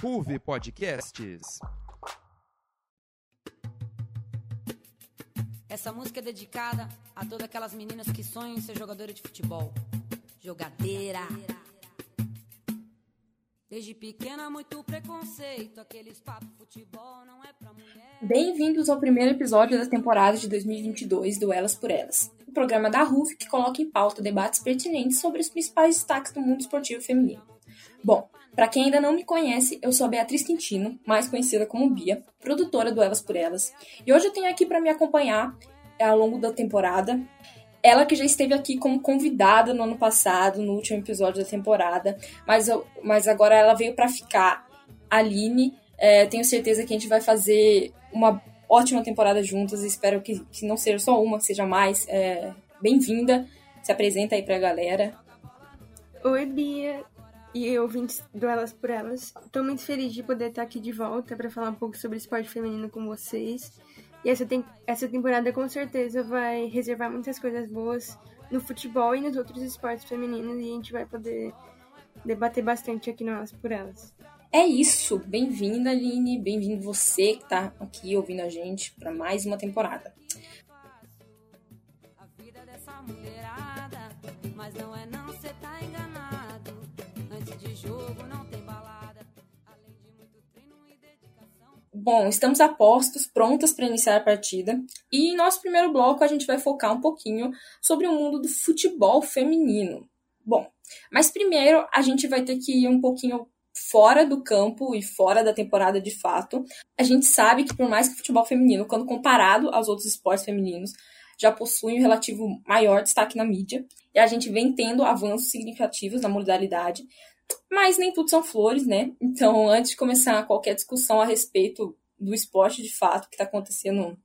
Ruve Podcasts. Essa música é dedicada a todas aquelas meninas que sonham em ser jogadora de futebol. Jogadeira. Desde pequena, muito preconceito. Aqueles papos futebol não é pra mulher. Bem-vindos ao primeiro episódio da temporada de 2022 do Elas por Elas, o programa da RUF que coloca em pauta debates pertinentes sobre os principais destaques do mundo esportivo feminino. Bom, para quem ainda não me conhece, eu sou a Beatriz Quintino, mais conhecida como Bia, produtora do Elas por Elas, e hoje eu tenho aqui para me acompanhar ao longo da temporada ela que já esteve aqui como convidada no ano passado, no último episódio da temporada, mas, eu, mas agora ela veio para ficar. Aline, é, tenho certeza que a gente vai fazer uma ótima temporada juntas. Espero que, que não seja só uma, que seja mais. É, Bem-vinda. Se apresenta aí pra galera. Oi, Bia e ouvintes do Elas por Elas. Estou muito feliz de poder estar aqui de volta para falar um pouco sobre esporte feminino com vocês. E essa, tem, essa temporada com certeza vai reservar muitas coisas boas no futebol e nos outros esportes femininos e a gente vai poder debater bastante aqui no Elas por Elas. É isso. Bem-vinda, Aline. Bem-vindo você que está aqui ouvindo a gente para mais uma temporada. A vida dessa mulherada, mas não é não, jogo não tem balada, além de muito treino e dedicação. Bom, estamos a postos, prontas para iniciar a partida. E em nosso primeiro bloco a gente vai focar um pouquinho sobre o mundo do futebol feminino. Bom, mas primeiro a gente vai ter que ir um pouquinho fora do campo e fora da temporada de fato. A gente sabe que por mais que o futebol feminino, quando comparado aos outros esportes femininos, já possui um relativo maior destaque na mídia, e a gente vem tendo avanços significativos na modalidade, mas nem tudo são flores, né? Então, antes de começar qualquer discussão a respeito do esporte de fato que está acontecendo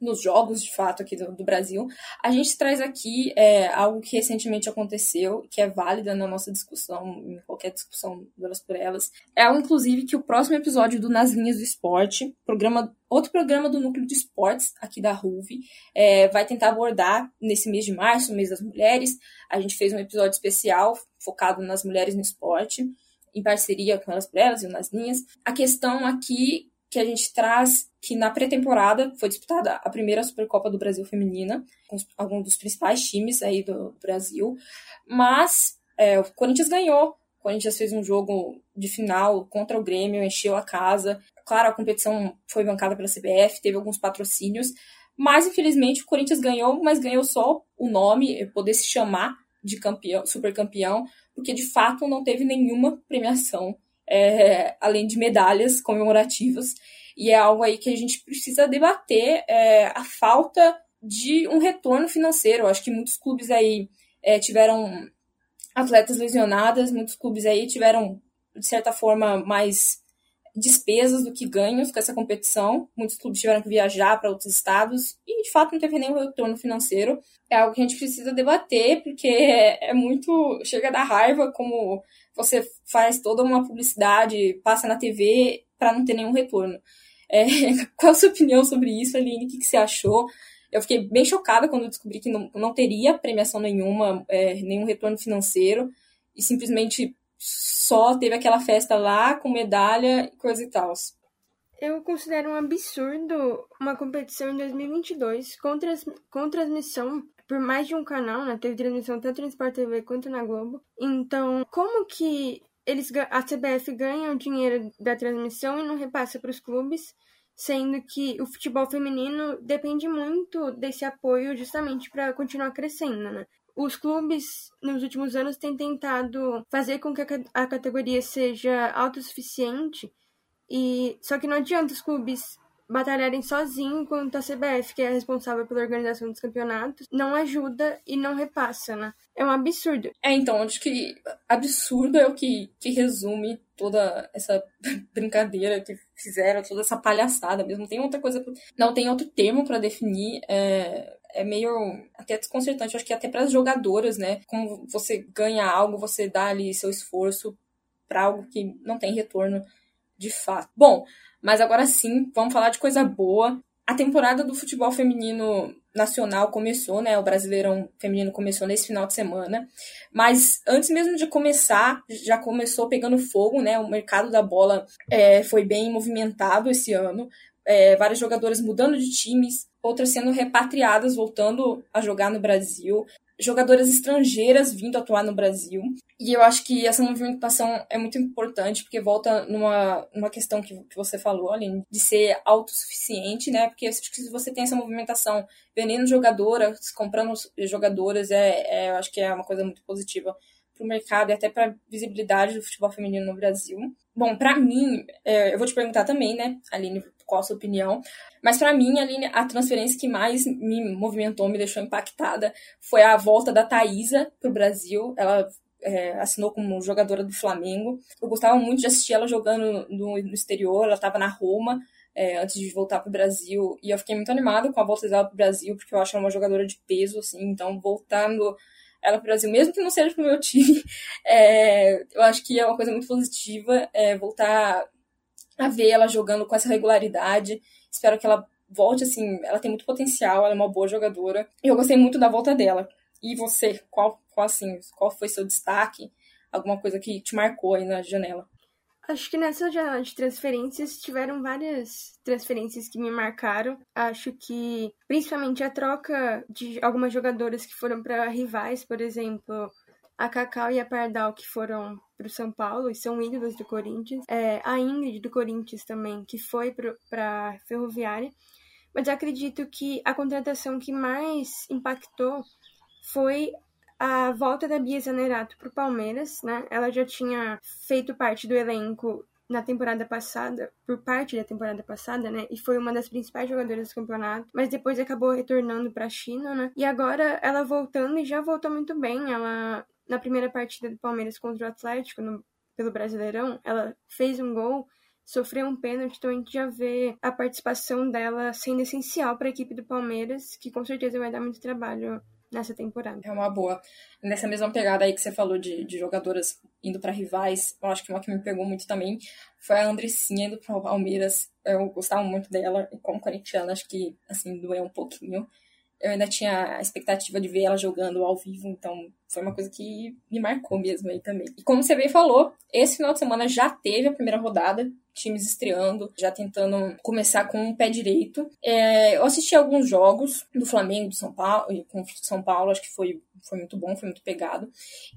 nos jogos de fato aqui do, do Brasil, a gente traz aqui é, algo que recentemente aconteceu, que é válida na nossa discussão, em qualquer discussão delas por elas. É algo, inclusive, que o próximo episódio do Nas Linhas do Esporte, programa, outro programa do Núcleo de Esportes aqui da RUV, é, vai tentar abordar nesse mês de março, mês das mulheres. A gente fez um episódio especial focado nas mulheres no esporte, em parceria com elas por elas e nas linhas. A questão aqui que a gente traz que na pré-temporada foi disputada a primeira Supercopa do Brasil feminina, com alguns dos principais times aí do Brasil, mas é, o Corinthians ganhou. O Corinthians fez um jogo de final contra o Grêmio, encheu a casa. Claro, a competição foi bancada pela CBF, teve alguns patrocínios, mas infelizmente o Corinthians ganhou, mas ganhou só o nome, poder se chamar de campeão, super campeão, porque de fato não teve nenhuma premiação é, além de medalhas comemorativas. E é algo aí que a gente precisa debater é, a falta de um retorno financeiro. Eu acho que muitos clubes aí é, tiveram atletas lesionadas, muitos clubes aí tiveram, de certa forma, mais despesas do que ganhos com essa competição. Muitos clubes tiveram que viajar para outros estados e, de fato, não teve nenhum retorno financeiro. É algo que a gente precisa debater, porque é muito. chega da raiva como você faz toda uma publicidade, passa na TV para não ter nenhum retorno. É, qual a sua opinião sobre isso, Aline? O que, que você achou? Eu fiquei bem chocada quando descobri que não, não teria premiação nenhuma, é, nenhum retorno financeiro, e simplesmente só teve aquela festa lá com medalha e coisa e tal. Eu considero um absurdo uma competição em 2022 com, trans, com transmissão por mais de um canal, né? Teve transmissão tanto no Sport TV quanto na Globo. Então, como que eles a CBF ganha o dinheiro da transmissão e não repassa para os clubes, sendo que o futebol feminino depende muito desse apoio justamente para continuar crescendo, né? Os clubes nos últimos anos têm tentado fazer com que a categoria seja autossuficiente e só que não adianta os clubes batalharem sozinhos enquanto a CBF, que é responsável pela organização dos campeonatos, não ajuda e não repassa, né? É um absurdo. É, então, acho que absurdo é o que, que resume toda essa brincadeira que fizeram, toda essa palhaçada mesmo. Tem outra coisa, não tem outro termo para definir. É, é meio até desconcertante, acho que até para as jogadoras, né? Como você ganha algo, você dá ali seu esforço para algo que não tem retorno de fato. Bom, mas agora sim, vamos falar de coisa boa. A temporada do futebol feminino nacional começou, né? O Brasileirão Feminino começou nesse final de semana. Mas antes mesmo de começar, já começou pegando fogo, né? O mercado da bola é, foi bem movimentado esse ano. É, várias jogadoras mudando de times, outras sendo repatriadas, voltando a jogar no Brasil jogadoras estrangeiras vindo atuar no Brasil. E eu acho que essa movimentação é muito importante, porque volta numa, numa questão que, que você falou, além de ser autossuficiente, né? Porque se você tem essa movimentação vendendo jogadoras, comprando jogadoras, é, é, eu acho que é uma coisa muito positiva para o mercado e até para a visibilidade do futebol feminino no Brasil. Bom, para mim, é, eu vou te perguntar também, né, Aline, qual a sua opinião. Mas para mim, Aline, a transferência que mais me movimentou, me deixou impactada, foi a volta da Thaisa para o Brasil. Ela é, assinou como jogadora do Flamengo. Eu gostava muito de assistir ela jogando no, no exterior, ela estava na Roma. É, antes de voltar para o Brasil, e eu fiquei muito animada com a volta dela para o Brasil, porque eu acho ela uma jogadora de peso, assim, então voltando ela para o Brasil, mesmo que não seja para o meu time, é, eu acho que é uma coisa muito positiva é, voltar a ver ela jogando com essa regularidade. Espero que ela volte, assim, ela tem muito potencial, ela é uma boa jogadora. E eu gostei muito da volta dela. E você, qual, qual assim, qual foi seu destaque? Alguma coisa que te marcou aí na janela? Acho que nessa janela de transferências tiveram várias transferências que me marcaram. Acho que principalmente a troca de algumas jogadoras que foram para rivais, por exemplo, a Cacau e a Pardal que foram para o São Paulo e são ídolos do Corinthians. É, a Ingrid do Corinthians também, que foi para a Ferroviária. Mas acredito que a contratação que mais impactou foi a volta da Bia Zanerato para o Palmeiras, né? Ela já tinha feito parte do elenco na temporada passada, por parte da temporada passada, né? E foi uma das principais jogadoras do campeonato, mas depois acabou retornando para a China, né? E agora ela voltando e já voltou muito bem. Ela na primeira partida do Palmeiras contra o Atlético, no, pelo Brasileirão, ela fez um gol, sofreu um pênalti, então a gente já vê a participação dela sendo essencial para a equipe do Palmeiras, que com certeza vai dar muito trabalho nessa temporada. É uma boa. Nessa mesma pegada aí que você falou de, de jogadoras indo para rivais, eu acho que uma que me pegou muito também foi a Andressinha indo para o Palmeiras. Eu gostava muito dela, e como corintiana, acho que, assim, doeu um pouquinho eu ainda tinha a expectativa de ver ela jogando ao vivo, então foi uma coisa que me marcou mesmo aí também. E como você bem falou, esse final de semana já teve a primeira rodada, times estreando, já tentando começar com o pé direito. É, eu assisti alguns jogos do Flamengo, do São Paulo, e com São Paulo, acho que foi, foi muito bom, foi muito pegado.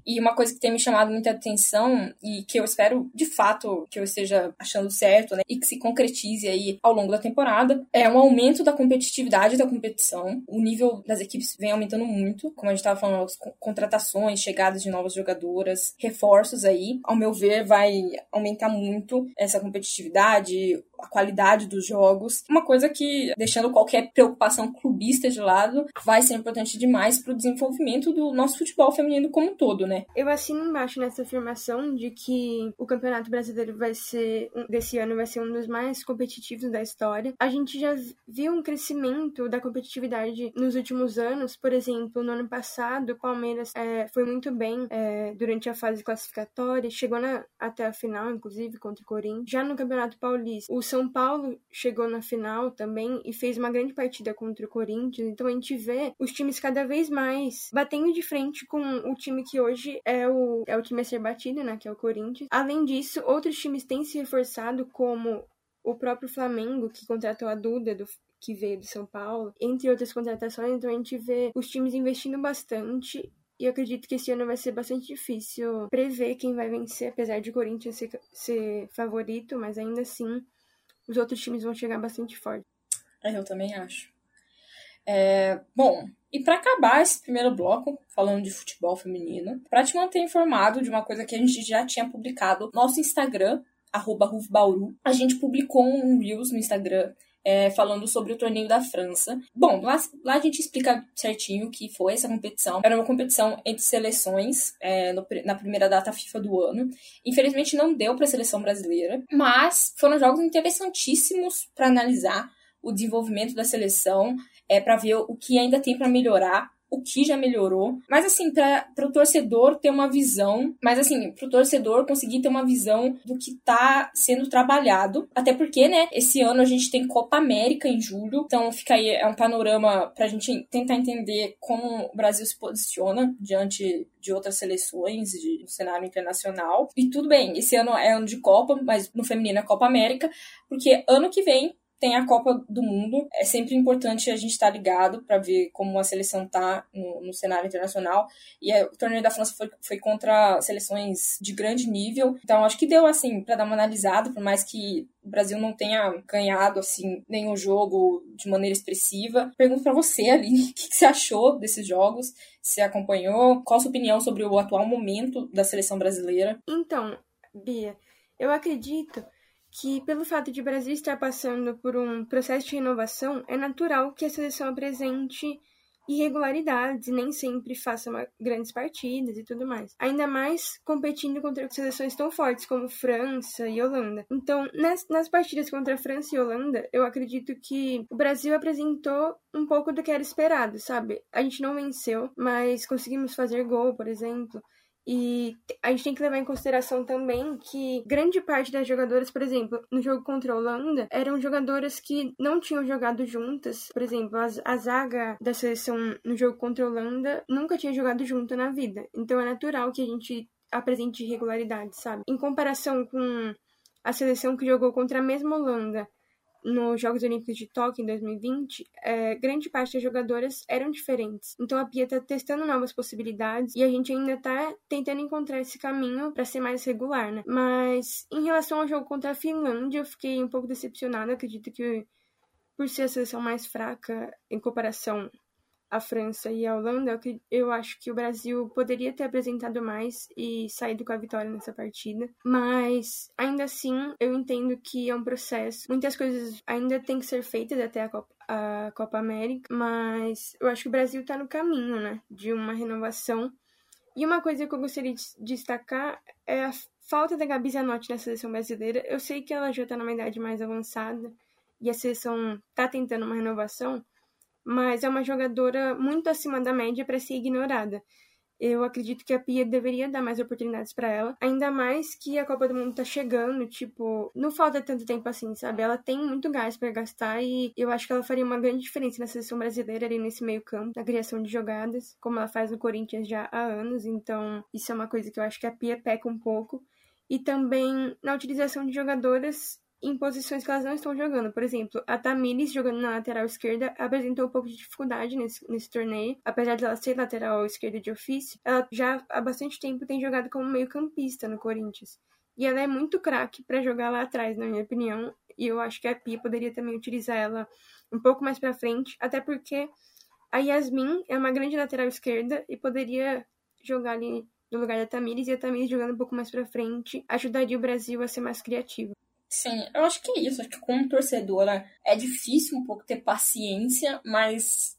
E uma coisa que tem me chamado muita atenção e que eu espero de fato que eu esteja achando certo, né, e que se concretize aí ao longo da temporada, é um aumento da competitividade da competição. O nível das equipes vem aumentando muito, como a gente estava falando, as contratações, chegadas de novas jogadoras, reforços aí, ao meu ver, vai aumentar muito essa competitividade a qualidade dos jogos. Uma coisa que, deixando qualquer preocupação clubista de lado, vai ser importante demais para o desenvolvimento do nosso futebol feminino como um todo, né? Eu assino embaixo nessa afirmação de que o Campeonato Brasileiro vai ser, desse ano, vai ser um dos mais competitivos da história. A gente já viu um crescimento da competitividade nos últimos anos. Por exemplo, no ano passado, o Palmeiras é, foi muito bem é, durante a fase classificatória, chegou na, até a final, inclusive, contra o Corinthians. Já no Campeonato Paulista, o São Paulo chegou na final também e fez uma grande partida contra o Corinthians. Então a gente vê os times cada vez mais batendo de frente com o time que hoje é o, é o time a ser batido, né? Que é o Corinthians. Além disso, outros times têm se reforçado, como o próprio Flamengo, que contratou a Duda, do, que veio de São Paulo, entre outras contratações. Então a gente vê os times investindo bastante e eu acredito que esse ano vai ser bastante difícil prever quem vai vencer, apesar de o Corinthians ser, ser favorito, mas ainda assim os outros times vão chegar bastante forte. É, eu também acho. É, bom, e para acabar esse primeiro bloco, falando de futebol feminino, para te manter informado de uma coisa que a gente já tinha publicado no nosso Instagram, arroba Rufbauru, a gente publicou um Reels no Instagram é, falando sobre o torneio da França. Bom, lá, lá, a gente explica certinho o que foi essa competição. Era uma competição entre seleções é, no, na primeira data FIFA do ano. Infelizmente não deu para a seleção brasileira, mas foram jogos interessantíssimos para analisar o desenvolvimento da seleção, é, para ver o que ainda tem para melhorar o que já melhorou. Mas assim, para o torcedor ter uma visão, mas assim, para o torcedor conseguir ter uma visão do que está sendo trabalhado. Até porque, né, esse ano a gente tem Copa América em julho, então fica aí é um panorama para a gente tentar entender como o Brasil se posiciona diante de outras seleções de, de cenário internacional. E tudo bem, esse ano é ano de Copa, mas no feminino é Copa América, porque ano que vem tem a Copa do Mundo. É sempre importante a gente estar tá ligado para ver como a seleção tá no, no cenário internacional. E é, o torneio da França foi, foi contra seleções de grande nível. Então acho que deu assim para dar uma analisada, por mais que o Brasil não tenha ganhado assim nenhum jogo de maneira expressiva. Pergunto para você, ali, o que, que você achou desses jogos? Você acompanhou? Qual a sua opinião sobre o atual momento da seleção brasileira? Então, Bia, eu acredito que, pelo fato de o Brasil estar passando por um processo de renovação, é natural que a seleção apresente irregularidades e nem sempre faça uma, grandes partidas e tudo mais. Ainda mais competindo contra seleções tão fortes como França e Holanda. Então, nas, nas partidas contra França e Holanda, eu acredito que o Brasil apresentou um pouco do que era esperado, sabe? A gente não venceu, mas conseguimos fazer gol, por exemplo. E a gente tem que levar em consideração também que grande parte das jogadoras, por exemplo, no jogo contra a Holanda, eram jogadoras que não tinham jogado juntas. Por exemplo, a, a zaga da seleção no jogo contra a Holanda nunca tinha jogado junto na vida. Então é natural que a gente apresente irregularidade, sabe? Em comparação com a seleção que jogou contra a mesma Holanda nos Jogos Olímpicos de Tóquio em 2020, é, grande parte das jogadoras eram diferentes. Então a Pia está testando novas possibilidades e a gente ainda está tentando encontrar esse caminho para ser mais regular, né? Mas em relação ao jogo contra a Finlândia, eu fiquei um pouco decepcionada. Acredito que por ser a seleção mais fraca em comparação a França e a Holanda, eu, eu acho que o Brasil poderia ter apresentado mais e saído com a vitória nessa partida. Mas, ainda assim, eu entendo que é um processo. Muitas coisas ainda têm que ser feitas até a Copa, a Copa América, mas eu acho que o Brasil está no caminho, né, de uma renovação. E uma coisa que eu gostaria de destacar é a falta da Gabi Zanotti na seleção brasileira. Eu sei que ela já está numa idade mais avançada e a seleção está tentando uma renovação, mas é uma jogadora muito acima da média para ser ignorada. Eu acredito que a Pia deveria dar mais oportunidades para ela, ainda mais que a Copa do Mundo tá chegando, tipo, não falta tanto tempo assim, sabe? Ela tem muito gás para gastar e eu acho que ela faria uma grande diferença na seleção brasileira ali nesse meio-campo, na criação de jogadas, como ela faz no Corinthians já há anos, então isso é uma coisa que eu acho que a Pia peca um pouco. E também na utilização de jogadoras em posições que elas não estão jogando. Por exemplo, a Tamires, jogando na lateral esquerda, apresentou um pouco de dificuldade nesse, nesse torneio. Apesar de ela ser lateral esquerda de ofício, ela já há bastante tempo tem jogado como meio-campista no Corinthians. E ela é muito craque para jogar lá atrás, na minha opinião. E eu acho que a Pia poderia também utilizar ela um pouco mais para frente, até porque a Yasmin é uma grande lateral esquerda e poderia jogar ali no lugar da Tamires e a Tamires jogando um pouco mais para frente ajudaria o Brasil a ser mais criativo. Sim, eu acho que é isso. Acho que como torcedora é difícil um pouco ter paciência, mas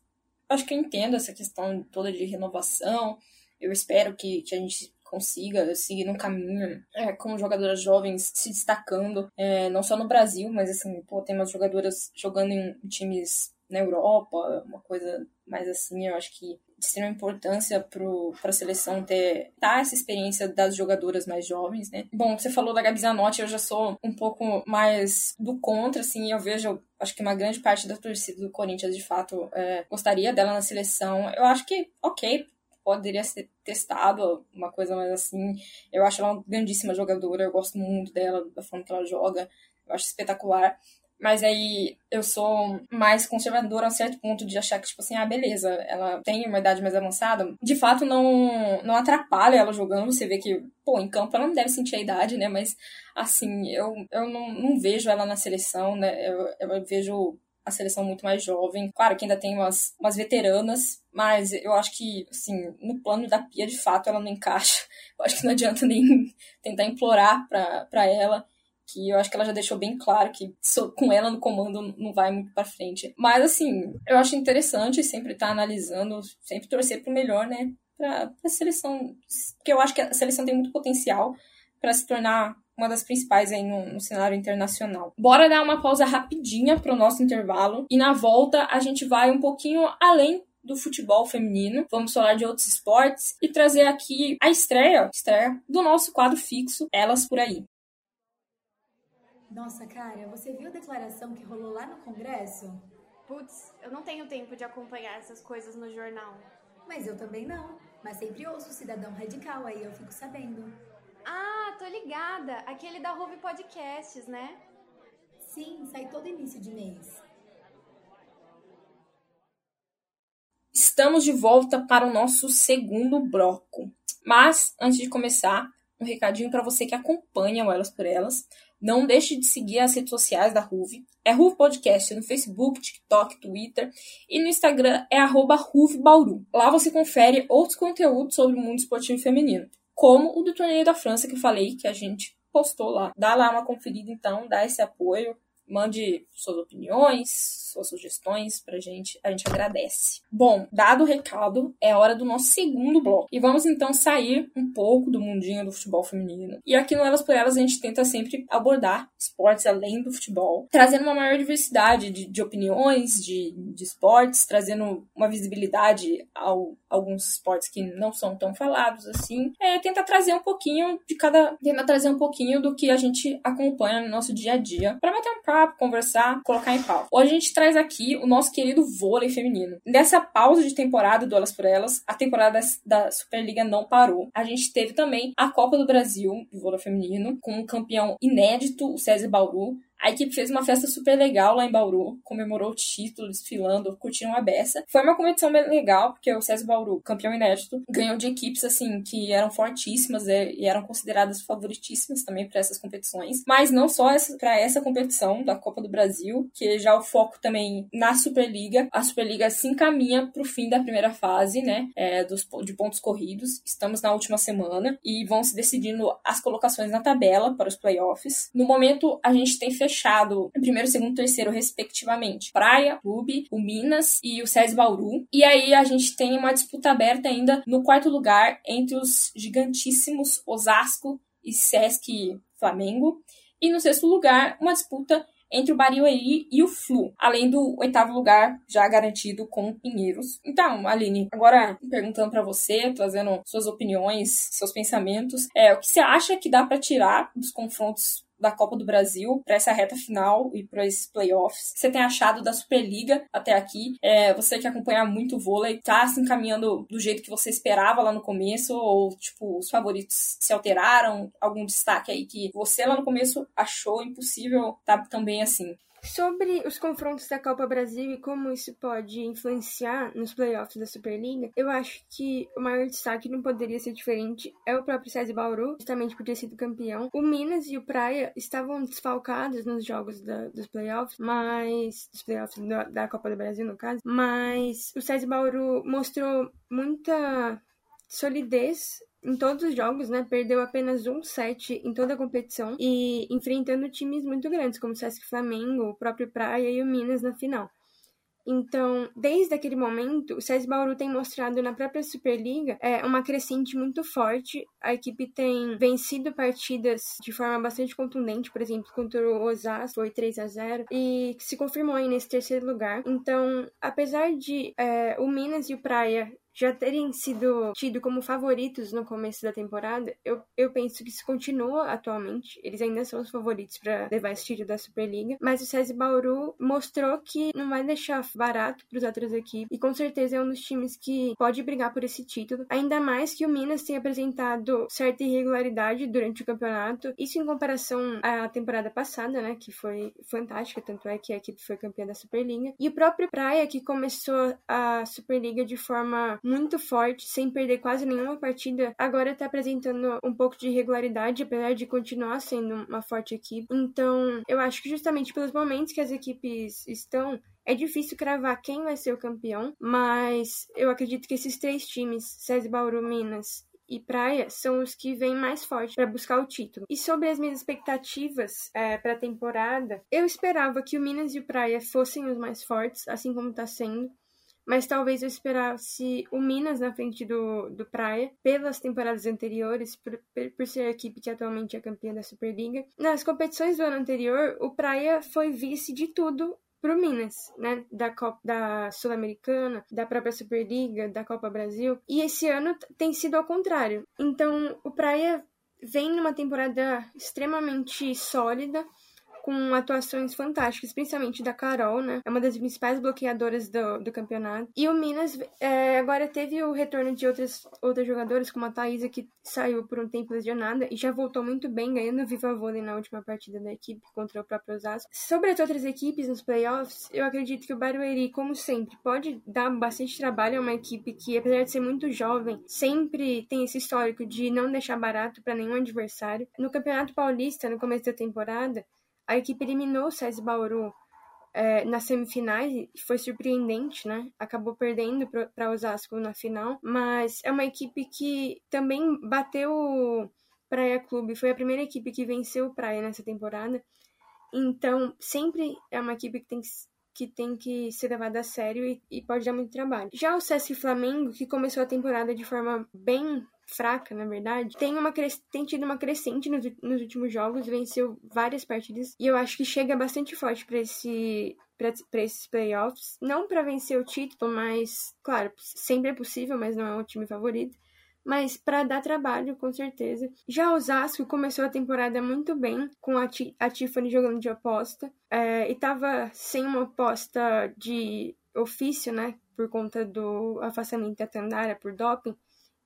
acho que eu entendo essa questão toda de renovação. Eu espero que, que a gente consiga seguir no caminho é, com jogadoras jovens se destacando, é, não só no Brasil, mas assim, pô, tem umas jogadoras jogando em times na Europa, uma coisa mais assim, eu acho que de extrema importância para a seleção ter tá essa experiência das jogadoras mais jovens, né? Bom, você falou da Gabi Zanotti, eu já sou um pouco mais do contra, assim, eu vejo, acho que uma grande parte da torcida do Corinthians, de fato, é, gostaria dela na seleção. Eu acho que, ok, poderia ser testado, uma coisa mais assim. Eu acho ela uma grandíssima jogadora, eu gosto muito dela, da forma que ela joga, eu acho espetacular. Mas aí eu sou mais conservadora a um certo ponto de achar que, tipo assim, ah, beleza, ela tem uma idade mais avançada. De fato, não, não atrapalha ela jogando. Você vê que, pô, em campo ela não deve sentir a idade, né? Mas, assim, eu, eu não, não vejo ela na seleção, né? Eu, eu vejo a seleção muito mais jovem. Claro que ainda tem umas, umas veteranas, mas eu acho que, assim, no plano da Pia, de fato, ela não encaixa. Eu acho que não adianta nem tentar implorar pra, pra ela que eu acho que ela já deixou bem claro que com ela no comando não vai muito para frente. Mas assim, eu acho interessante sempre estar tá analisando, sempre torcer pro melhor, né? Pra, pra seleção, porque eu acho que a seleção tem muito potencial para se tornar uma das principais aí no, no, cenário internacional. Bora dar uma pausa rapidinha para o nosso intervalo e na volta a gente vai um pouquinho além do futebol feminino. Vamos falar de outros esportes e trazer aqui a estreia, estreia do nosso quadro fixo, Elas por aí. Nossa, cara, você viu a declaração que rolou lá no Congresso? Putz, eu não tenho tempo de acompanhar essas coisas no jornal. Mas eu também não. Mas sempre ouço o Cidadão Radical, aí eu fico sabendo. Ah, tô ligada. Aquele da Ruve Podcasts, né? Sim, sai todo início de mês. Estamos de volta para o nosso segundo bloco. Mas, antes de começar, um recadinho para você que acompanha o Elas por Elas. Não deixe de seguir as redes sociais da Ruve. É Ruve Podcast no Facebook, TikTok, Twitter e no Instagram é arroba Bauru. Lá você confere outros conteúdos sobre o mundo esportivo feminino, como o do Torneio da França que eu falei que a gente postou lá. Dá lá uma conferida então, dá esse apoio, mande suas opiniões, suas sugestões pra gente, a gente agradece. Bom, dado o recado, é hora do nosso segundo bloco. E vamos então sair um pouco do mundinho do futebol feminino. E aqui no Elas por Elas a gente tenta sempre abordar esportes além do futebol, trazendo uma maior diversidade de, de opiniões, de, de esportes, trazendo uma visibilidade ao alguns esportes que não são tão falados assim. É, tenta trazer um pouquinho de cada. Tenta trazer um pouquinho do que a gente acompanha no nosso dia a dia. para bater um papo, conversar, colocar em pau. Hoje a gente traz aqui o nosso querido vôlei feminino. Nessa pausa de temporada do Elas por Elas, a temporada da Superliga não parou. A gente teve também a Copa do Brasil do vôlei feminino, com um campeão inédito, o César Bauru, a equipe fez uma festa super legal lá em Bauru, comemorou o título, desfilando, curtindo a beça. Foi uma competição bem legal, porque o César Bauru, campeão inédito, ganhou de equipes assim que eram fortíssimas e eram consideradas favoritíssimas também para essas competições. Mas não só para essa competição da Copa do Brasil, que já o foco também na Superliga. A Superliga se encaminha para o fim da primeira fase, né, é, dos, de pontos corridos. Estamos na última semana e vão se decidindo as colocações na tabela para os playoffs. No momento, a gente tem fechado fechado em primeiro, segundo, terceiro, respectivamente. Praia, Clube, o Minas e o SES Bauru. E aí a gente tem uma disputa aberta ainda no quarto lugar entre os gigantíssimos Osasco e Sesc Flamengo. E no sexto lugar, uma disputa entre o Barueri e o Flu, além do oitavo lugar já garantido com Pinheiros. Então, Aline, agora perguntando para você, trazendo suas opiniões, seus pensamentos, é, o que você acha que dá para tirar dos confrontos da Copa do Brasil para essa reta final e para esses playoffs. Você tem achado da Superliga até aqui? É, você que acompanha muito o vôlei, tá se encaminhando do jeito que você esperava lá no começo? Ou, tipo, os favoritos se alteraram? Algum destaque aí que você lá no começo achou impossível tá também assim? Sobre os confrontos da Copa Brasil e como isso pode influenciar nos playoffs da Superliga, eu acho que o maior destaque não poderia ser diferente. É o próprio César Bauru, justamente por ter sido campeão. O Minas e o Praia estavam desfalcados nos jogos da, dos playoffs, mas. dos playoffs da, da Copa do Brasil, no caso. Mas o César Bauru mostrou muita solidez em todos os jogos, né? Perdeu apenas um set em toda a competição e enfrentando times muito grandes, como o Sesc Flamengo, o próprio Praia e o Minas na final. Então, desde aquele momento, o SES Bauru tem mostrado na própria Superliga é, uma crescente muito forte. A equipe tem vencido partidas de forma bastante contundente, por exemplo, contra o Osasco, foi 3 a 0 e se confirmou aí nesse terceiro lugar. Então, apesar de é, o Minas e o Praia já terem sido tido como favoritos no começo da temporada, eu, eu penso que isso continua atualmente. Eles ainda são os favoritos para levar esse título da Superliga. Mas o César Bauru mostrou que não vai deixar barato para os outras equipes. E com certeza é um dos times que pode brigar por esse título. Ainda mais que o Minas tem apresentado certa irregularidade durante o campeonato. Isso em comparação à temporada passada, né? Que foi fantástica. Tanto é que a equipe foi campeã da Superliga. E o próprio Praia, que começou a Superliga de forma muito forte, sem perder quase nenhuma partida, agora tá apresentando um pouco de irregularidade, apesar de continuar sendo uma forte equipe. Então, eu acho que justamente pelos momentos que as equipes estão, é difícil cravar quem vai ser o campeão, mas eu acredito que esses três times, SESI Bauru, Minas e Praia são os que vêm mais forte para buscar o título. E sobre as minhas expectativas é, para a temporada, eu esperava que o Minas e o Praia fossem os mais fortes, assim como está sendo mas talvez eu esperasse o Minas na frente do, do Praia, pelas temporadas anteriores, por, por ser a equipe que atualmente é campeã da Superliga. Nas competições do ano anterior, o Praia foi vice de tudo pro Minas, né? Da Copa da Sul-Americana, da própria Superliga, da Copa Brasil. E esse ano tem sido ao contrário. Então, o Praia vem numa temporada extremamente sólida com atuações fantásticas, principalmente da Carol, né? É uma das principais bloqueadoras do, do campeonato. E o Minas é, agora teve o retorno de outras, outras jogadoras, como a Thaisa, que saiu por um tempo lesionada e já voltou muito bem, ganhando Viva Vôlei na última partida da equipe contra o próprio Osasco. Sobre as outras equipes nos playoffs, eu acredito que o Barueri, como sempre, pode dar bastante trabalho a uma equipe que, apesar de ser muito jovem, sempre tem esse histórico de não deixar barato para nenhum adversário. No Campeonato Paulista, no começo da temporada, a equipe eliminou o SESI Bauru é, nas semifinais foi surpreendente, né? Acabou perdendo para Osasco na final, mas é uma equipe que também bateu o Praia Clube, foi a primeira equipe que venceu o Praia nessa temporada. Então, sempre é uma equipe que tem que tem que ser levada a sério e, e, pode dar muito trabalho. Já o Sesc Flamengo, que começou a temporada de forma bem fraca, na verdade, tem, uma tem tido uma crescente nos, nos últimos jogos, venceu várias partidas e eu acho que chega bastante forte para esse para esses playoffs, não para vencer o título, mas claro, sempre é possível, mas não é o time favorito mas para dar trabalho, com certeza. Já o Osasco começou a temporada muito bem, com a, a Tiffany jogando de aposta, é, e estava sem uma aposta de ofício, né, por conta do afastamento da Tandara por doping,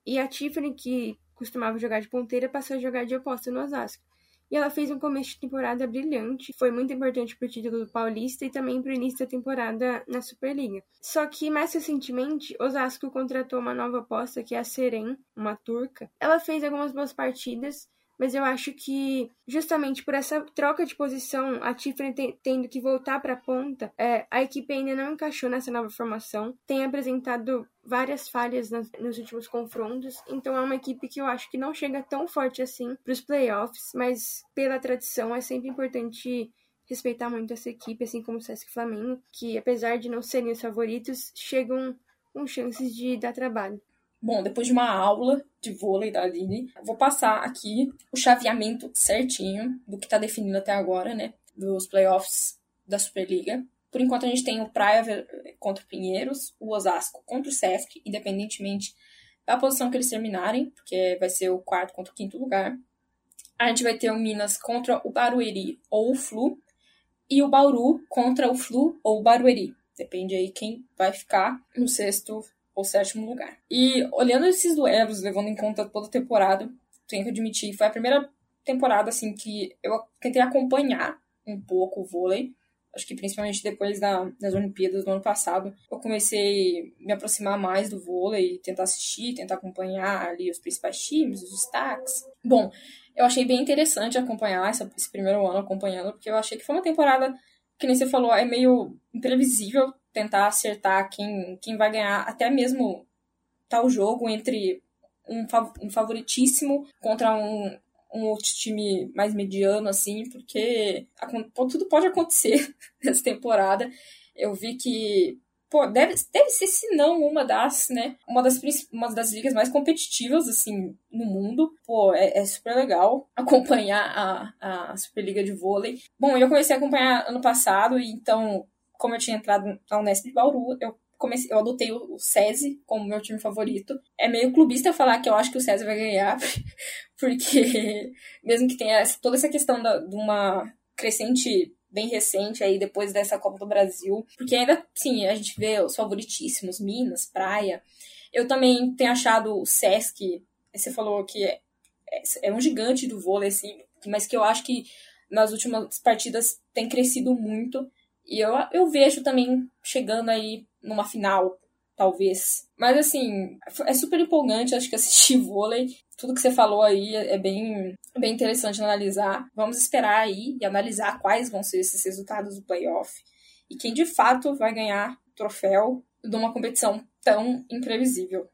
e a Tiffany, que costumava jogar de ponteira, passou a jogar de oposta no Osasco. E ela fez um começo de temporada brilhante, foi muito importante para o título do Paulista e também para o início da temporada na Superliga. Só que mais recentemente, Osasco contratou uma nova aposta que é a Seren, uma turca. Ela fez algumas boas partidas, mas eu acho que justamente por essa troca de posição, a Tiffany tendo que voltar para a ponta, é, a equipe ainda não encaixou nessa nova formação, tem apresentado várias falhas nas, nos últimos confrontos, então é uma equipe que eu acho que não chega tão forte assim para os playoffs, mas pela tradição é sempre importante respeitar muito essa equipe, assim como o Sesc Flamengo, que apesar de não serem os favoritos, chegam com chances de dar trabalho. Bom, depois de uma aula de vôlei da Aline, vou passar aqui o chaveamento certinho do que está definido até agora, né? Dos playoffs da Superliga. Por enquanto a gente tem o Praia contra o Pinheiros, o Osasco contra o Sesc, independentemente da posição que eles terminarem, porque vai ser o quarto contra o quinto lugar. A gente vai ter o Minas contra o Barueri ou o Flu, e o Bauru contra o Flu ou o Barueri. Depende aí quem vai ficar no sexto ou sétimo lugar. E olhando esses duelos, levando em conta toda a temporada, tenho que admitir, foi a primeira temporada assim que eu tentei acompanhar um pouco o vôlei. Acho que principalmente depois da, das Olimpíadas do ano passado, eu comecei a me aproximar mais do vôlei, tentar assistir, tentar acompanhar ali os principais times, os destaques. Bom, eu achei bem interessante acompanhar essa, esse primeiro ano acompanhando, porque eu achei que foi uma temporada que nem você falou, é meio imprevisível tentar acertar quem, quem vai ganhar, até mesmo tal jogo entre um, um favoritíssimo contra um, um outro time mais mediano, assim, porque tudo pode acontecer nessa temporada. Eu vi que, pô, deve, deve ser, se não, uma das, né, uma das, uma das ligas mais competitivas, assim, no mundo. Pô, é, é super legal acompanhar a, a Superliga de Vôlei. Bom, eu comecei a acompanhar ano passado, então como eu tinha entrado na Unesp de Bauru, eu comecei, eu adotei o SESI como meu time favorito. É meio clubista falar que eu acho que o SESI vai ganhar, porque mesmo que tenha toda essa questão da, de uma crescente bem recente aí depois dessa Copa do Brasil, porque ainda sim, a gente vê os favoritíssimos, Minas, Praia. Eu também tenho achado o Sesc, você falou que é, é um gigante do vôlei, assim, mas que eu acho que nas últimas partidas tem crescido muito. E eu, eu vejo também chegando aí numa final, talvez. Mas assim, é super empolgante, acho que assistir vôlei. Tudo que você falou aí é bem, bem interessante analisar. Vamos esperar aí e analisar quais vão ser esses resultados do playoff. E quem de fato vai ganhar o troféu de uma competição tão imprevisível.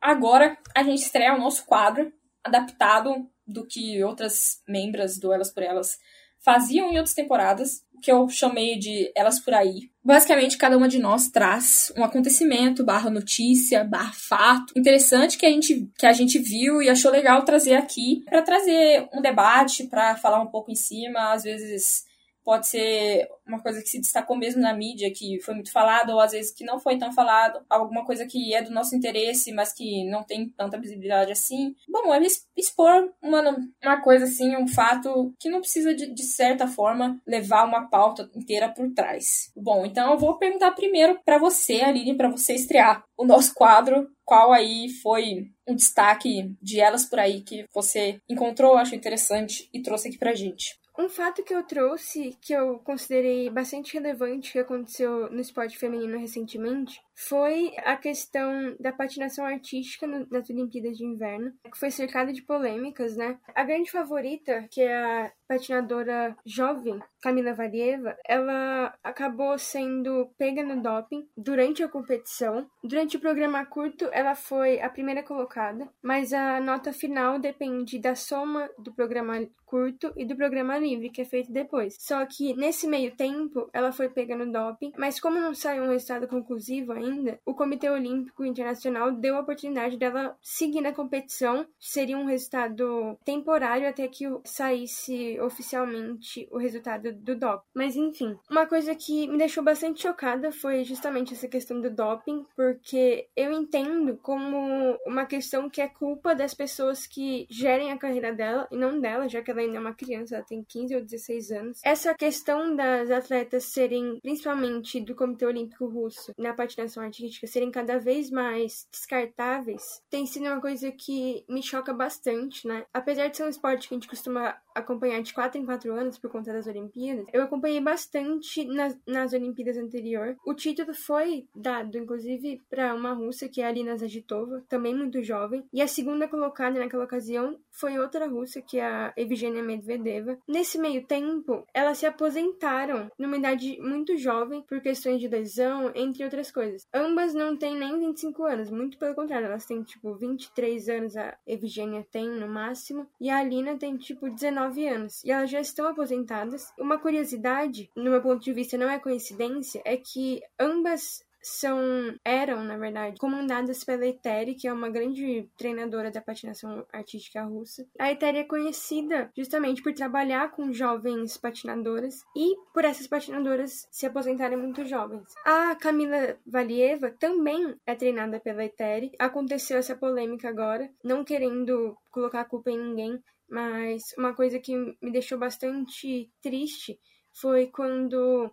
Agora a gente estreia o nosso quadro, adaptado do que outras membras do Elas por Elas faziam em outras temporadas, que eu chamei de Elas por Aí. Basicamente, cada uma de nós traz um acontecimento, barra notícia, barra fato interessante que a gente, que a gente viu e achou legal trazer aqui para trazer um debate, para falar um pouco em cima, às vezes pode ser uma coisa que se destacou mesmo na mídia, que foi muito falado, ou às vezes que não foi tão falado, alguma coisa que é do nosso interesse, mas que não tem tanta visibilidade assim. Bom, é expor uma, uma coisa assim, um fato que não precisa de, de certa forma levar uma pauta inteira por trás. Bom, então eu vou perguntar primeiro para você, Aline, para você estrear o nosso quadro. Qual aí foi um destaque de elas por aí que você encontrou, achou interessante e trouxe aqui pra gente? Um fato que eu trouxe, que eu considerei bastante relevante, que aconteceu no esporte feminino recentemente, foi a questão da patinação artística nas Olimpíadas de Inverno, que foi cercada de polêmicas, né? A grande favorita, que é a patinadora jovem, Camila Valieva, ela acabou sendo pega no doping durante a competição. Durante o programa curto, ela foi a primeira colocada, mas a nota final depende da soma do programa curto e do programa livre, que é feito depois. Só que nesse meio tempo, ela foi pega no doping, mas como não saiu um resultado conclusivo ainda, o Comitê Olímpico Internacional deu a oportunidade dela seguir na competição. Seria um resultado temporário até que saísse oficialmente o resultado do doping. Mas enfim, uma coisa que me deixou bastante chocada foi justamente essa questão do doping, porque eu entendo como uma questão que é culpa das pessoas que gerem a carreira dela e não dela, já que ela ainda é uma criança, ela tem 15 ou 16 anos. Essa questão das atletas serem, principalmente do Comitê Olímpico Russo, na patinação artística, serem cada vez mais descartáveis, tem sido uma coisa que me choca bastante, né? Apesar de ser um esporte que a gente costuma acompanhar de 4 em 4 anos por conta das Olimpíadas, eu acompanhei bastante nas, nas Olimpíadas anterior. O título foi dado, inclusive, para uma russa, que é a Alina Zagitova, também muito jovem, e a segunda colocada naquela ocasião foi outra russa, que é a Evgenia Medvedeva. Nesse meio tempo, elas se aposentaram numa idade muito jovem por questões de lesão, entre outras coisas. Ambas não têm nem 25 anos, muito pelo contrário, elas têm tipo 23 anos, a Evgenia tem no máximo, e a Alina tem tipo 19 anos, e elas já estão aposentadas. Uma curiosidade, no meu ponto de vista, não é coincidência, é que ambas são eram, na verdade, comandadas pela Eteri, que é uma grande treinadora da patinação artística russa. A Eteri é conhecida justamente por trabalhar com jovens patinadoras e por essas patinadoras se aposentarem muito jovens. A Camila Valieva também é treinada pela Eteri. Aconteceu essa polêmica agora, não querendo colocar a culpa em ninguém, mas uma coisa que me deixou bastante triste foi quando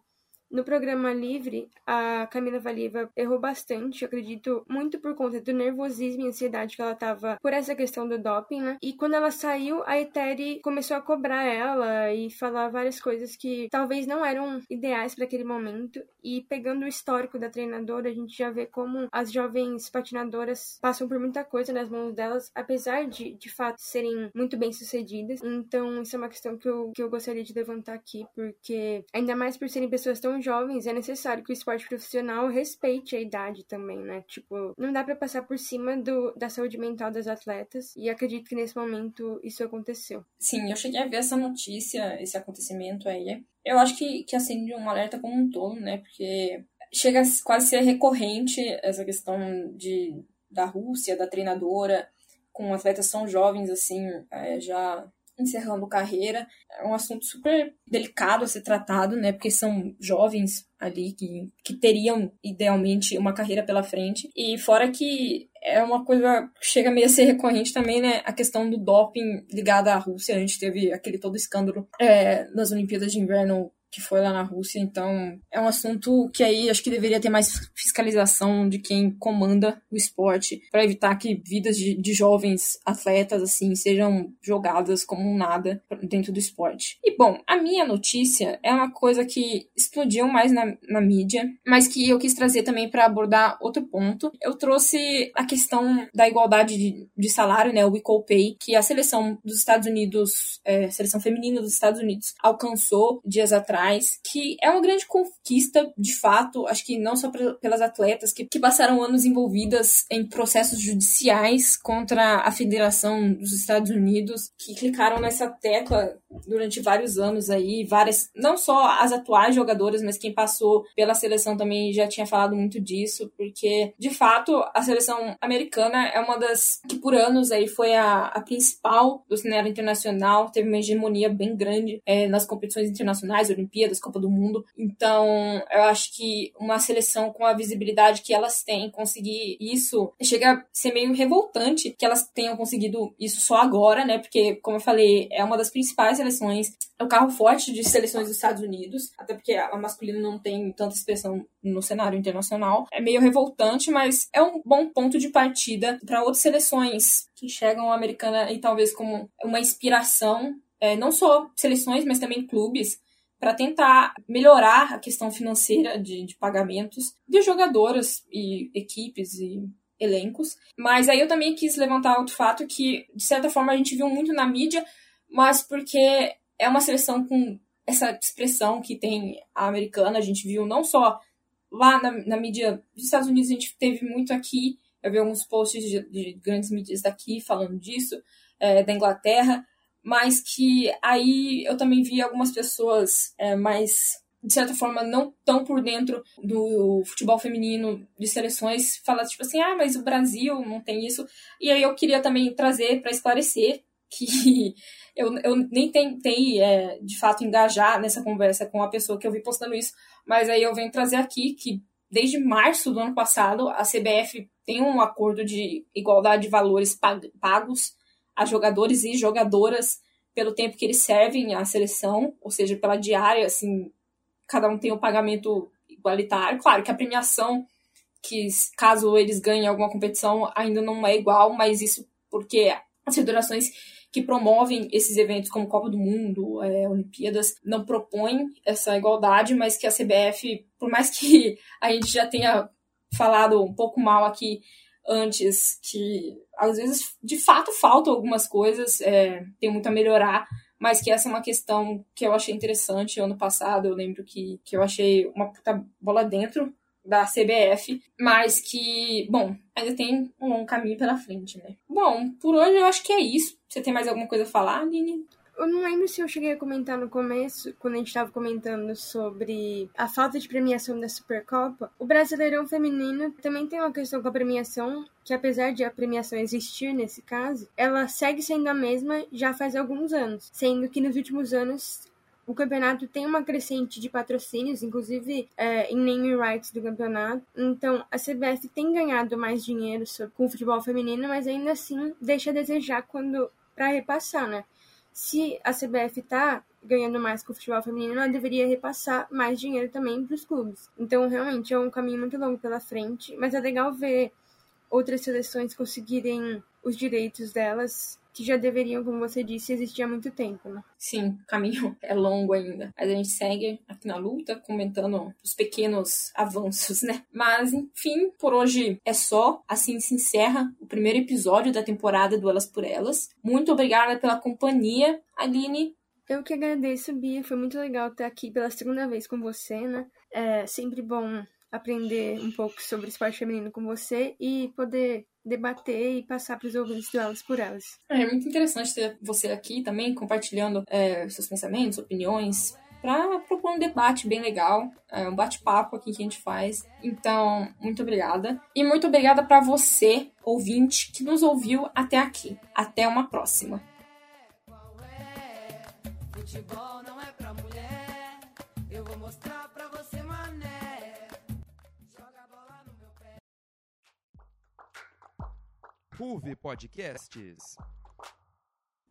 no programa livre, a Camila Valieva errou bastante, acredito, muito por conta do nervosismo e ansiedade que ela tava por essa questão do doping, né? E quando ela saiu, a Eteri começou a cobrar ela e falar várias coisas que talvez não eram ideais para aquele momento. E pegando o histórico da treinadora, a gente já vê como as jovens patinadoras passam por muita coisa nas mãos delas, apesar de de fato serem muito bem sucedidas. Então, isso é uma questão que eu, que eu gostaria de levantar aqui, porque ainda mais por serem pessoas tão jovens, é necessário que o esporte profissional respeite a idade também, né? Tipo, não dá para passar por cima do, da saúde mental das atletas, e acredito que nesse momento isso aconteceu. Sim, eu cheguei a ver essa notícia, esse acontecimento aí. Eu acho que, que acende um alerta como um todo, né? Porque chega a quase ser recorrente essa questão de, da Rússia, da treinadora, com atletas tão jovens assim, é, já encerrando carreira. É um assunto super delicado a ser tratado, né? Porque são jovens ali que, que teriam idealmente uma carreira pela frente. E fora que é uma coisa que chega meio a ser recorrente também, né? A questão do doping ligada à Rússia. A gente teve aquele todo escândalo é, nas Olimpíadas de Inverno que foi lá na Rússia, então é um assunto que aí acho que deveria ter mais fiscalização de quem comanda o esporte para evitar que vidas de, de, jovens atletas assim sejam jogadas como nada dentro do esporte. E bom, a minha notícia é uma coisa que explodiu mais na, na mídia, mas que eu quis trazer também para abordar outro ponto. Eu trouxe a questão da igualdade de, de salário, né, o equal pay, que a seleção dos Estados Unidos, é, seleção feminina dos Estados Unidos alcançou dias atrás que é uma grande conquista, de fato, acho que não só pelas atletas que, que passaram anos envolvidas em processos judiciais contra a Federação dos Estados Unidos, que clicaram nessa tecla durante vários anos aí, várias, não só as atuais jogadoras, mas quem passou pela seleção também já tinha falado muito disso, porque de fato a seleção americana é uma das que por anos aí foi a, a principal do cenário internacional, teve uma hegemonia bem grande é, nas competições internacionais, Olimpíadas, Copa do Mundo. Então, eu acho que uma seleção com a visibilidade que elas têm, conseguir isso, chega a ser meio revoltante que elas tenham conseguido isso só agora, né? Porque, como eu falei, é uma das principais seleções, é o carro forte de seleções dos Estados Unidos, até porque a masculina não tem tanta expressão no cenário internacional. É meio revoltante, mas é um bom ponto de partida para outras seleções que enxergam a americana e talvez como uma inspiração, é, não só seleções, mas também clubes, para tentar melhorar a questão financeira de, de pagamentos de jogadoras e equipes e elencos. Mas aí eu também quis levantar outro fato que, de certa forma, a gente viu muito na mídia, mas porque é uma seleção com essa expressão que tem a americana, a gente viu não só lá na, na mídia dos Estados Unidos, a gente teve muito aqui, eu vi alguns posts de, de grandes mídias daqui falando disso, é, da Inglaterra, mas que aí eu também vi algumas pessoas é, mais, de certa forma, não tão por dentro do futebol feminino de seleções, falar tipo assim, ah, mas o Brasil não tem isso. E aí eu queria também trazer para esclarecer que eu, eu nem tentei, é, de fato, engajar nessa conversa com a pessoa que eu vi postando isso, mas aí eu venho trazer aqui que desde março do ano passado a CBF tem um acordo de igualdade de valores pagos a jogadores e jogadoras pelo tempo que eles servem à seleção, ou seja, pela diária, assim, cada um tem um pagamento igualitário. Claro que a premiação, que caso eles ganhem alguma competição, ainda não é igual, mas isso porque as federações que promovem esses eventos como Copa do Mundo, é, Olimpíadas, não propõem essa igualdade, mas que a CBF, por mais que a gente já tenha falado um pouco mal aqui antes, que às vezes de fato faltam algumas coisas, é, tem muito a melhorar, mas que essa é uma questão que eu achei interessante ano passado. Eu lembro que, que eu achei uma puta bola dentro da CBF, mas que, bom, ainda tem um longo caminho pela frente, né? Bom, por hoje eu acho que é isso. Você tem mais alguma coisa a falar, Aline? Eu não lembro se eu cheguei a comentar no começo, quando a gente estava comentando sobre a falta de premiação da Supercopa. O Brasileirão Feminino também tem uma questão com a premiação, que apesar de a premiação existir nesse caso, ela segue sendo a mesma já faz alguns anos, sendo que nos últimos anos o campeonato tem uma crescente de patrocínios, inclusive é, em naming rights do campeonato. Então, a CBF tem ganhado mais dinheiro sobre, com o futebol feminino, mas ainda assim deixa a desejar quando para repassar, né? Se a CBF tá ganhando mais com o futebol feminino, ela deveria repassar mais dinheiro também para os clubes. Então, realmente é um caminho muito longo pela frente, mas é legal ver outras seleções conseguirem os direitos delas que já deveriam, como você disse, existir há muito tempo, né? Sim, o caminho é longo ainda. Mas a gente segue aqui na luta, comentando os pequenos avanços, né? Mas, enfim, por hoje é só. Assim se encerra o primeiro episódio da temporada do Elas por Elas. Muito obrigada pela companhia, Aline. Eu que agradeço, Bia. Foi muito legal estar aqui pela segunda vez com você, né? É sempre bom aprender um pouco sobre esporte feminino com você e poder debater e passar para os ouvintes do Elas por Elas. É muito interessante ter você aqui também compartilhando é, seus pensamentos, opiniões, para propor um debate bem legal, é, um bate-papo aqui que a gente faz. Então, muito obrigada. E muito obrigada para você, ouvinte, que nos ouviu até aqui. Até uma próxima. Futebol não é pra mulher, eu vou mostrar pra RUV Podcasts.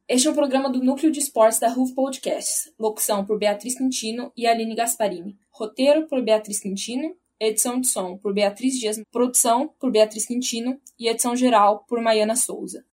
Este é um programa do Núcleo de Esportes da RUV Podcasts. Locução por Beatriz Quintino e Aline Gasparini. Roteiro por Beatriz Quintino. Edição de som por Beatriz Dias. Produção por Beatriz Quintino. E edição geral por Maiana Souza.